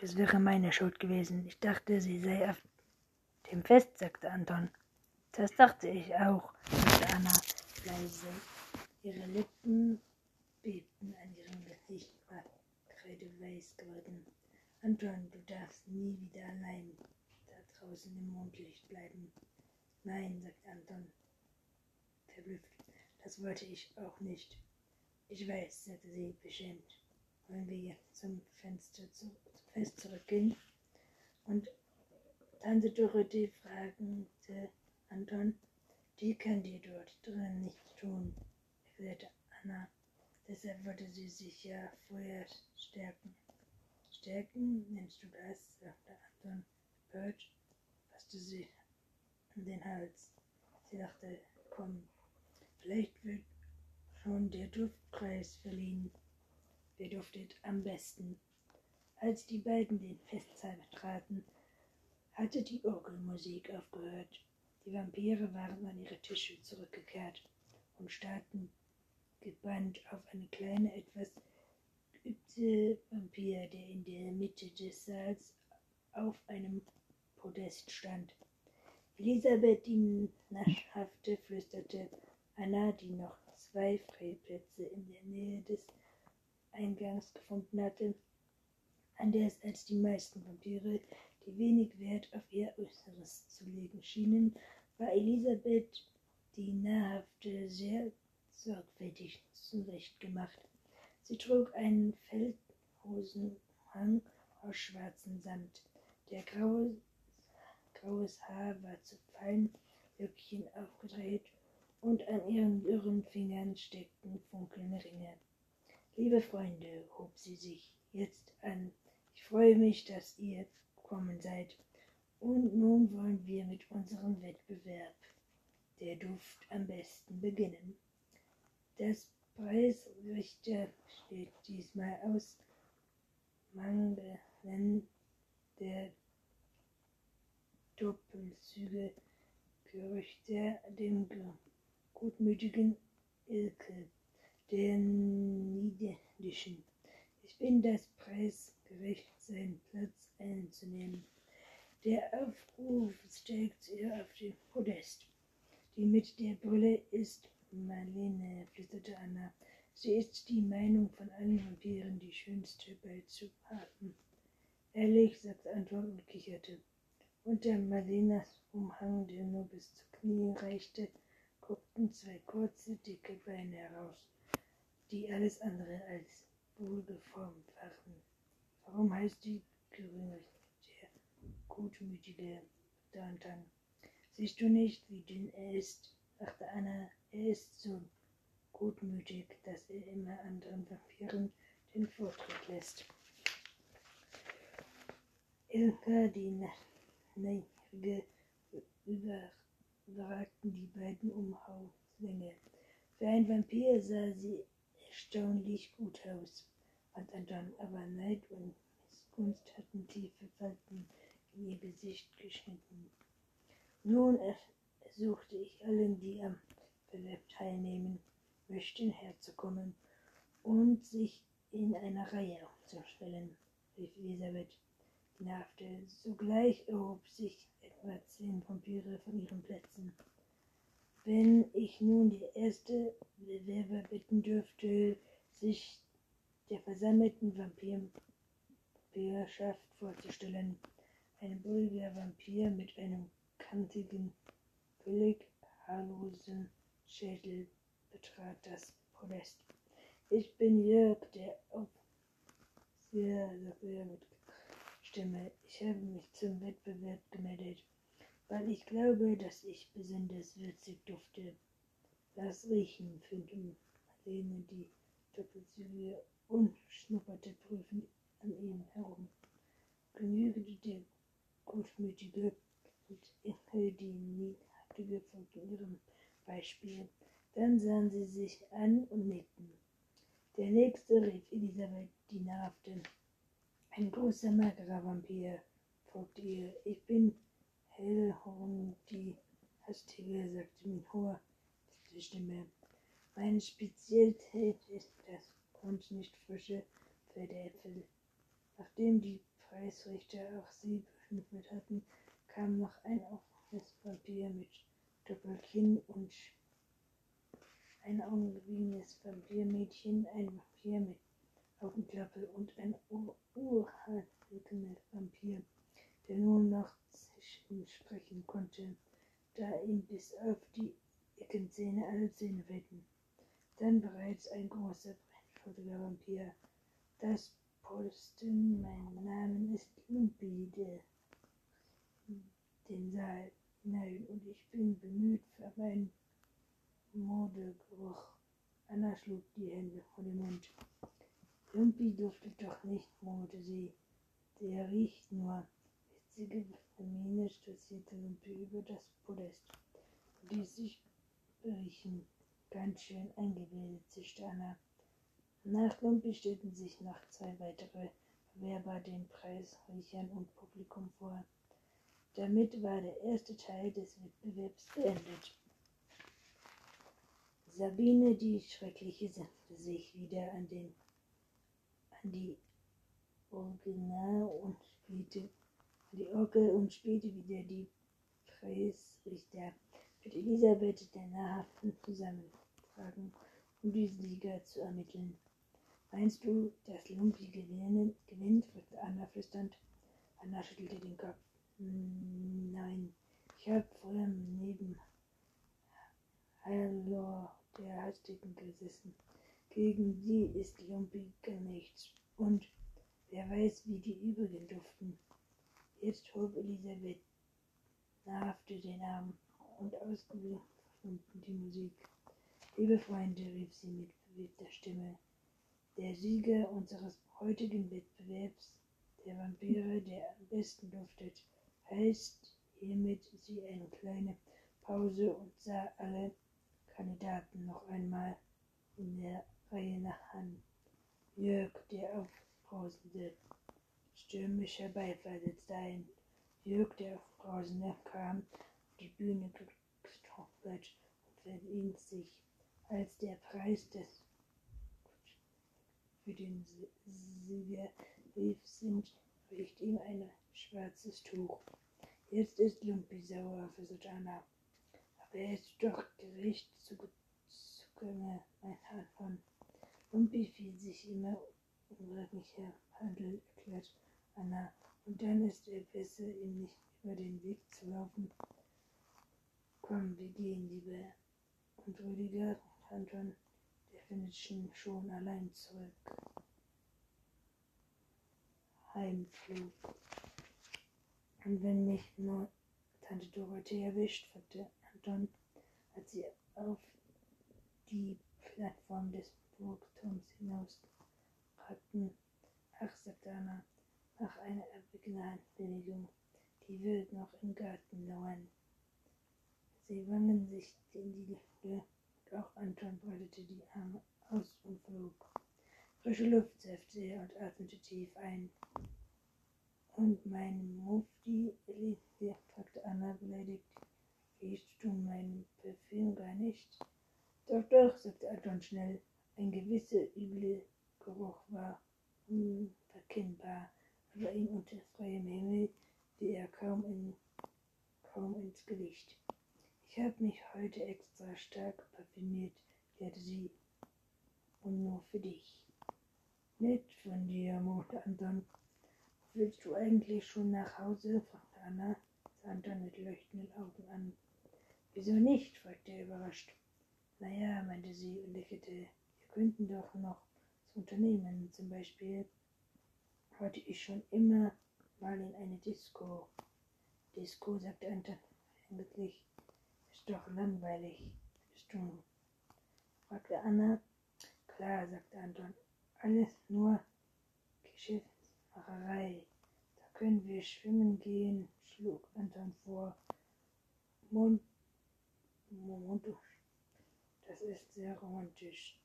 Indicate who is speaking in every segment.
Speaker 1: Das wäre meine Schuld gewesen. Ich dachte, sie sei auf dem Fest, sagte Anton. Das dachte ich auch, sagte Anna leise. Ihre Lippen bebten an ihrem Gesicht, war kreideweiß geworden. Anton, du darfst nie wieder allein da draußen im Mondlicht bleiben. Nein, sagte Anton, verblüfft. Das wollte ich auch nicht. Ich weiß, sagte sie beschämt. Wollen wir zum Fenster zu, zum Fest zurückgehen? Und Tante Dorothee fragte Anton, die kann dir dort drin nichts tun, erklärte Anna. Deshalb wollte sie sich ja vorher stärken. Stärken nennst du das? sagte Anton. Bert fasste sie an den Hals. Sie dachte, komm, vielleicht wird schon der Duftpreis verliehen. Wer duftet am besten? Als die beiden den Festsaal betraten, hatte die Orgelmusik aufgehört. Die Vampire waren an ihre Tische zurückgekehrt und starrten gebannt auf eine kleine, etwas geübte Vampir, der in der Mitte des Saals auf einem Podest stand. Elisabeth, die naschhafte, flüsterte Anna, die noch zwei Freiplätze in der Nähe des Eingangs gefunden hatte, anders als die meisten Vampire, die wenig Wert auf ihr Äußeres zu legen schienen, war Elisabeth die nahrhafte sehr sorgfältig zurechtgemacht. Sie trug einen Feldhosenhang aus schwarzem Samt. Der graue, graues Haar war zu fein Löckchen aufgedreht und an ihren dürren Fingern steckten funkelnde Ringe. Liebe Freunde, hob sie sich jetzt an, ich freue mich, dass ihr gekommen seid. Und nun wollen wir mit unserem Wettbewerb der Duft am besten beginnen. Das Preisrichter steht diesmal aus Mangelen der Doppelzüge Gerüchte dem gutmütigen Ilke, der Niedischen. Ich bin das Preisgericht, seinen Platz einzunehmen. Der Aufruf steigt ihr auf den Podest. Die mit der Brille ist Marlene, flüsterte Anna. Sie ist die Meinung von allen Vampiren die schönste beizubehalten. Ehrlich, sagte Anton und kicherte. Unter Marlenas Umhang, der nur bis zu Knie reichte, guckten zwei kurze, dicke Beine heraus, die alles andere als wohlgeformt waren. Warum heißt die Gerüge der gutmütige Dantan? Siehst du nicht, wie dünn er ist? dachte Anna. Er ist so gutmütig, dass er immer anderen Vampiren den Vortritt lässt. Ilka, die Neige, überragten die beiden Umhauswänge. Für ein Vampir sah sie erstaunlich gut aus, fand Anton, aber Neid und Missgunst hatten tiefe Falten in ihr Gesicht geschnitten. Nun ersuchte ich allen, die am Wettbewerb teilnehmen möchten, herzukommen und sich in einer Reihe aufzustellen, rief Elisabeth. Die nervte. Sogleich erhob sich etwa zehn Vampire von ihren Plätzen. Wenn ich nun die erste Bewerber bitten dürfte, sich der versammelten Vampirschaft vorzustellen. Ein bulliger Vampir mit einem kantigen, völlig haarlosen Schädel betrat das Podest. Ich bin Jörg, der Aufseher, sagte er mit Stimme. Ich habe mich zum Wettbewerb gemeldet, weil ich glaube, dass ich besonders würzig dufte. Das Riechen fühlte Marlene die Doppelzüge und schnupperte prüfend an ihm herum. Genügte der gutmütige und niedrige von ihrem Beispiel. Dann sahen sie sich an und nickten. Der nächste rief Elisabeth, die nervte. Ein großer, magerer Vampir, folgte ihr. Ich bin Hellhorn, die hastige, sagte mit hoher Stimme. Meine Spezialität ist das und nicht frische Pferdeäpfel. Nachdem die Preisrichter auch sie beschnüffelt hatten, kam noch ein offenes Vampir mit Doppelkinn und ein augengebiegenes Vampirmädchen, ein Vampir mit Augenklappe und ein urhaltender Vampir, der nur noch sprechen konnte, da ihm bis auf die Eckenzähne alle Zähne fehlten. Dann bereits ein großer, brennschultiger Vampir. Das Posten, mein Name ist Lumpi, der den Saal hinein und ich bin bemüht für meinen Modegeruch. Anna schlug die Hände vor den Mund. Lumpi duftet doch nicht, murmelte sie. Der riecht nur. Witzige Miene stolzierte Lumpi über das Podest und ließ sich riechen. Ganz schön eingebildet, zischte Anna. Nach Lumpi stellten sich noch zwei weitere Bewerber den Preisriechern und Publikum vor. Damit war der erste Teil des Wettbewerbs beendet. Sabine, die Schreckliche, setzte sich wieder an, den, an die Original und spielte die Orgel und spielte wieder die Preisrichter mit Elisabeth der nahrhaften zusammentragen, um die Sieger zu ermitteln. Meinst du, dass Lumpi gewinnen, gewinnt? fragte Anna flüsternd. Anna schüttelte den Kopf. Nein, ich habe früher neben Hallor der Hastigen gesessen. Gegen die ist Lumpi gar nichts. Und wer weiß, wie die übrigen duften. Jetzt hob Elisabeth nahrhafte den Arm und ausgeblieben die Musik. Liebe Freunde, rief sie mit bewegter Stimme, der Sieger unseres heutigen Wettbewerbs, der Vampire, der am besten duftet, heißt hiermit sie eine kleine Pause und sah alle Kandidaten noch einmal in der Reihe nach an. Jörg, der aufbrausende, stürmischer Beifall setzte ein. Jörg, der aufbrausende, kam auf die Bühne gestoppelt und verdient sich als der Preis des für den Sieger rief sind, riecht ihm ein schwarzes Tuch. Jetzt ist Lumpi sauer, versucht Anna. Aber er ist doch gerecht zu Zugange, mein von. Lumpi fiel sich immer unglücklicher Handel, erklärt Anna. Und dann ist er besser, ihm nicht über den Weg zu laufen. Komm, wir gehen lieber. Und Rüdiger Anton, der findet schon allein zurück. Heimflug. Und wenn mich nur Tante Dorothee erwischt, fragte Anton, als sie auf die Plattform des Burgturms hinaus ragten. Ach, sagte Anna, mach eine erquickende Handbewegung. Die wird noch im Garten lauern. Sie wangen sich in die Lüfte und auch Anton breitete die Arme aus und flog. Frische Luft setzte er und atmete tief ein. Und mein Mufti, Elise, fragte Anna beleidigt, riechst du mein Parfüm gar nicht? Doch, doch, sagte Anton schnell. Ein gewisser üble Geruch war unverkennbar, aber ihn unter freiem Himmel, wie er kaum, in, kaum ins Gewicht. Ich habe mich heute extra stark parfümiert, lehrte sie, und nur für dich. Nett von dir, murrte Anton. Willst du eigentlich schon nach Hause? fragte Anna, sah Anton mit leuchtenden Augen an. Wieso nicht? fragte er überrascht. Naja, meinte sie und lächelte. Wir könnten doch noch was unternehmen. Zum Beispiel wollte ich schon immer mal in eine Disco. Disco, sagte Anton endlich. Ist doch langweilig. Bist du? fragte Anna. Klar, sagte Anton. Alles nur Geschäftsmacherei. Da können wir schwimmen gehen, schlug Anton vor. Mund, Mund, das ist sehr romantisch.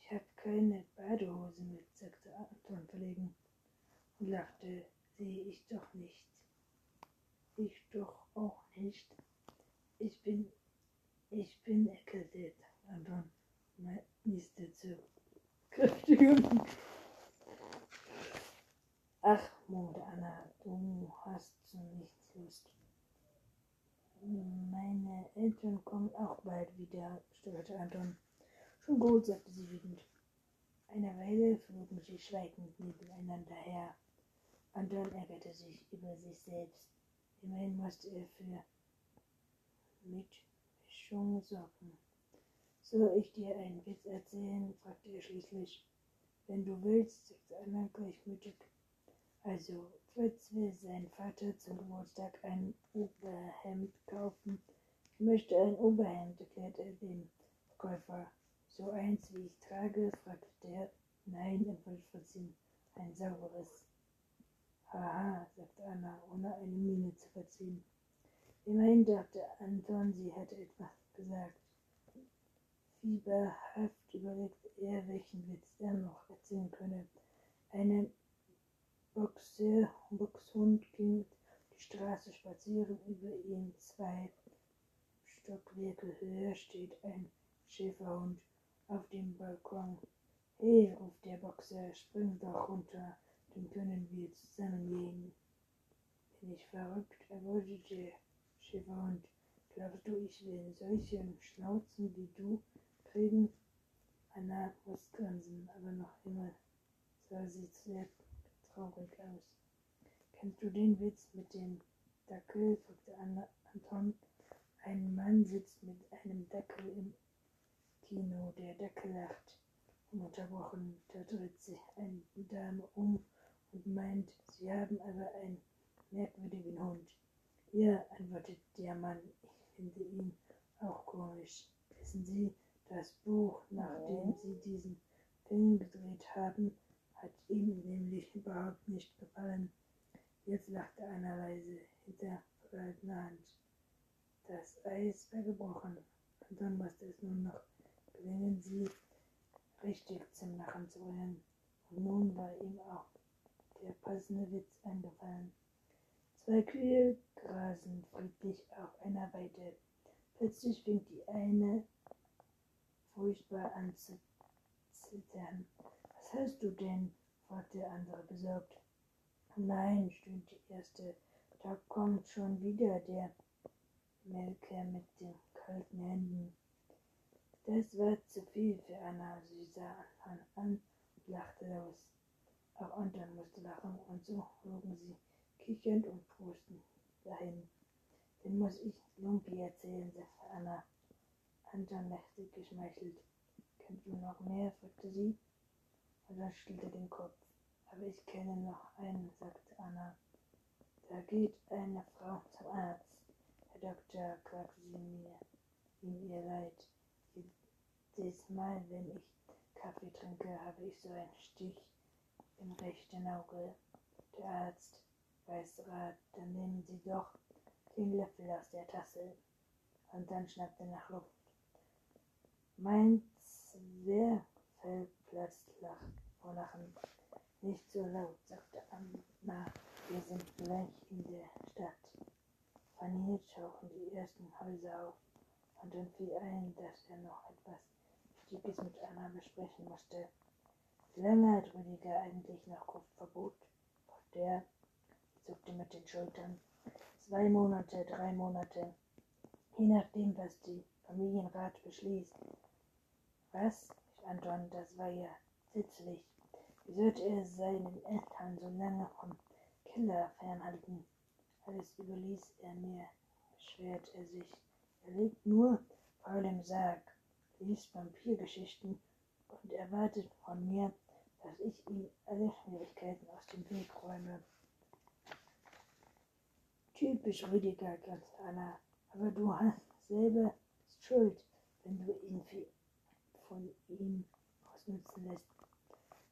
Speaker 1: Ich habe keine Badehose mit, sagte Anton verlegen und lachte. Sehe ich doch nicht. Ich doch auch nicht. Ich bin, ich bin erkältet, Anton nieste zu kräftigen. Ach, murmelte Anna, du hast zu nichts Lust. Meine Eltern kommen auch bald wieder, stöberte Anton. Schon gut, sagte sie wütend. Eine Weile flogen sie schweigend nebeneinander her. Anton ärgerte sich über sich selbst. Immerhin musste er für Mitmischung sorgen. Soll ich dir einen Witz erzählen? fragte er schließlich. Wenn du willst, sagte Anna gleichmütig. Also, Fritz will seinen Vater zum Geburtstag ein Oberhemd kaufen. Ich möchte ein Oberhemd, erklärte er dem Verkäufer. So eins, wie ich trage, fragte der. Nein, antwortete Fritz ihm. Ein sauberes. Haha, sagte Anna, ohne eine Miene zu verziehen. Immerhin dachte Anton, sie hätte etwas gesagt. Fieberhaft überlegte er, welchen Witz er noch erzählen könne. Eine Boxe, Boxhund ging die Straße spazieren, über ihn zwei Stockwerke höher steht ein Schäferhund auf dem Balkon. Hey, ruft der Boxer, spring doch runter, dann können wir zusammen gehen. Bin ich verrückt, erwiderte der Schäferhund. Glaubst du, ich will solche Schnauzen wie du kriegen? Anna muss aber noch immer sah sie sehr traurig aus. Kennst du den Witz mit dem Dackel? fragte Anna, Anton. Ein Mann sitzt mit einem Dackel im Kino. Der Dackel lacht. Ununterbrochen, da dreht sich eine Dame um und meint, sie haben aber einen merkwürdigen Hund. Ja, antwortet der Mann, ich finde ihn auch komisch. Wissen Sie, das Buch, nachdem Sie diesen Film gedreht haben, hat ihm nämlich überhaupt nicht gefallen. Jetzt lachte einer leise hinter verhaltener Hand. Das Eis war gebrochen, und dann musste es nur noch gelingen, sie richtig zum Lachen zu bringen. Und nun war ihm auch der passende Witz eingefallen. Zwei Kühe grasen friedlich auf einer Weide. Plötzlich fing die eine furchtbar an zu zittern. Was hörst du denn? fragte der andere besorgt. Nein, stöhnte die erste, da kommt schon wieder der Melker mit den kalten Händen. Das war zu viel für Anna. Sie sah Anton an und lachte los. Auch Anton musste lachen und so flogen sie kichernd und prustend dahin. Den muss ich Lumpi erzählen, sagte Anna. Anton lächelte geschmeichelt. Kennst du noch mehr? fragte sie. Und schüttelte den Kopf. Aber ich kenne noch einen, sagte Anna. Da geht eine Frau zum Arzt. Herr Doktor, klagte sie mir, ihm ihr Leid. Jedes Mal, wenn ich Kaffee trinke, habe ich so einen Stich im rechten Auge. Der Arzt weiß Rat, dann nehmen Sie doch den Löffel aus der Tasse. Und dann schnappt er nach Luft. Mein Zwerchfell platzt vor Lachen. Nicht so laut, sagte Anna. Wir sind gleich in der Stadt. Von hier tauchen die ersten Häuser auf. Und dann fiel ein, dass er noch etwas Wichtiges mit Anna besprechen musste. Wie lange hat Rüdiger eigentlich noch Gruftverbot? Der zuckte mit den Schultern. Zwei Monate, drei Monate. Je nachdem, was die Familienrat beschließt. Was? Ich Anton, das war ja sitzlich. Wie sollte er seinen Eltern so lange vom Keller fernhalten? Alles überließ er mir, beschwert er sich. Er liegt nur faul im Sarg liest Vampirgeschichten und erwartet von mir, dass ich ihm alle Schwierigkeiten aus dem Weg räume. Typisch Rüdiger, grinste Anna, aber du hast selber Schuld, wenn du ihn von ihm ausnutzen lässt.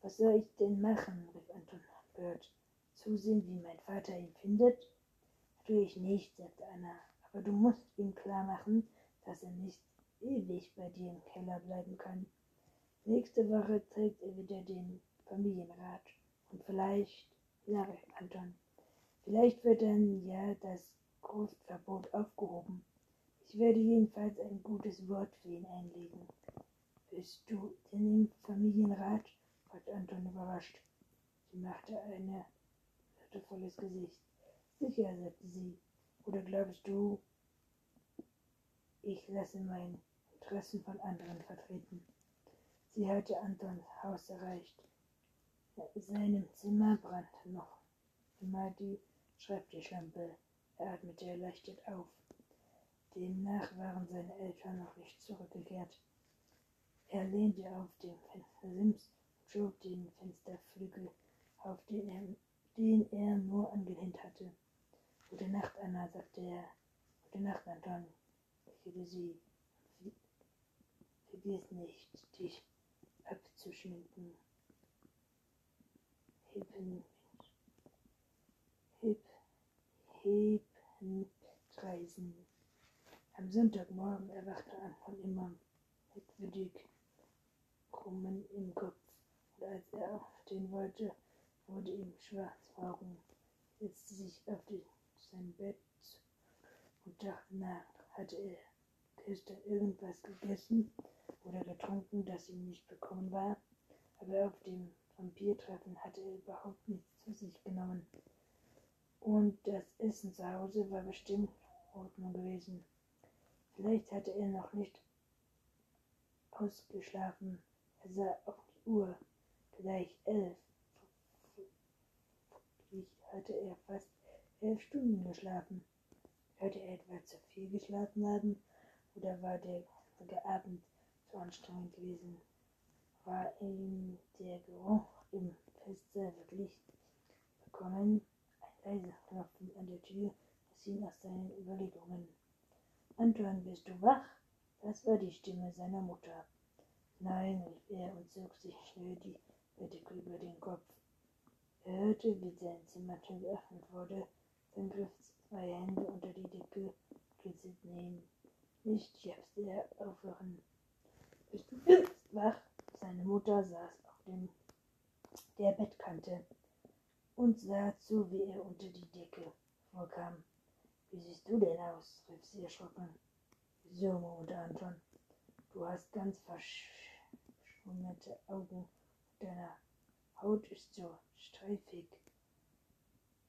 Speaker 1: Was soll ich denn machen? rief Anton empört. Zusehen, wie mein Vater ihn findet? Natürlich nicht, sagte Anna, aber du musst ihm klar machen, dass er nicht ewig bei dir im Keller bleiben kann. Nächste Woche trägt er wieder den Familienrat. Und vielleicht, ja, Anton, vielleicht wird dann ja das Großverbot aufgehoben. Ich werde jedenfalls ein gutes Wort für ihn einlegen. Bist du denn im Familienrat? fragte Anton überrascht. Sie machte eine zweifelvolles Gesicht. Sicher, sagte sie. Oder glaubst du, ich lasse meine Interessen von anderen vertreten? Sie hatte Antons Haus erreicht. In seinem Zimmer brannte noch immer die Schreibtischlampe. Er atmete erleichtert auf. Demnach waren seine Eltern noch nicht zurückgekehrt. Er lehnte auf dem Fenstersims und schob den Fensterflügel, auf den er, den er nur angelehnt hatte. Gute Nacht, Anna, sagte er. Gute Nacht, Anton, lächelte sie. Vergiss nicht, dich abzuschminken. Hippen, hip, Hepenkreisen. Am Sonntagmorgen erwachte Anton immer merkwürdig Krummen im Kopf, und als er aufstehen wollte, wurde ihm schwarz vor Augen, setzte sich auf die, sein Bett und dachte nach, hatte er gestern irgendwas gegessen oder getrunken, das ihm nicht bekommen war, aber auf dem Vampirtreffen hatte er überhaupt nichts zu sich genommen. Und das Essen zu Hause war bestimmt Ordnung gewesen. Vielleicht hatte er noch nicht ausgeschlafen. Er sah auf die Uhr. Gleich elf. Vermutlich hatte er fast elf Stunden geschlafen. Hörte er etwa zu viel geschlafen haben? Oder war der Abend anstrengend gewesen? War ihm der Geruch im Fenster wirklich bekommen? Ein leiser Klopfen an der Tür riss ihn aus seinen Überlegungen. Anton, bist du wach? Das war die Stimme seiner Mutter. Nein, rief er und zog sich schnell die Bettdecke über den Kopf. Er hörte, wie sein Zimmertür geöffnet wurde, dann griff zwei Hände unter die Decke, kitzelten ihn. Nicht, japste er aufhören. Bist du jetzt wach? Seine Mutter saß auf dem, der Bettkante und sah zu, wie er unter die Decke vorkam. Wie siehst du denn aus? rief sie erschrocken. So, murmelte Anton. Du hast ganz verschwungene Augen. Deine Haut ist so streifig.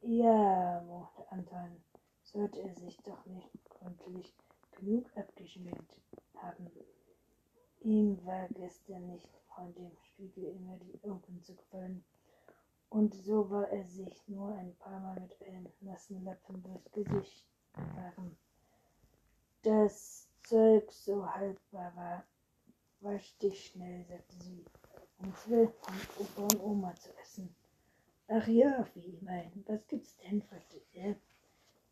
Speaker 1: Ja, murmelte Anton. Sollte er sich doch nicht gründlich genug abgeschminkt haben. Ihm war gestern nicht von dem Spiegel immer die Augen zu gefallen. Und so war er sich nur ein paar Mal mit einem nassen Lappen durchs Gesicht gefahren. Das Zeug so haltbar war, wasch dich schnell, sagte sie, um zwölf von Opa und Oma zu essen. Ach ja, fiel ihm. Was gibt's denn? fragte er.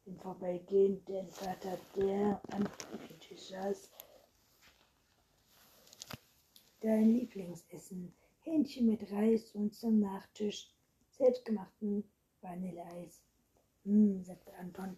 Speaker 1: Im Vorbeigehen den Vater, der am Küchentisch saß. Dein Lieblingsessen. Hähnchen mit Reis und zum Nachtisch selbstgemachten Vanilleeis. Hm, sagte Anton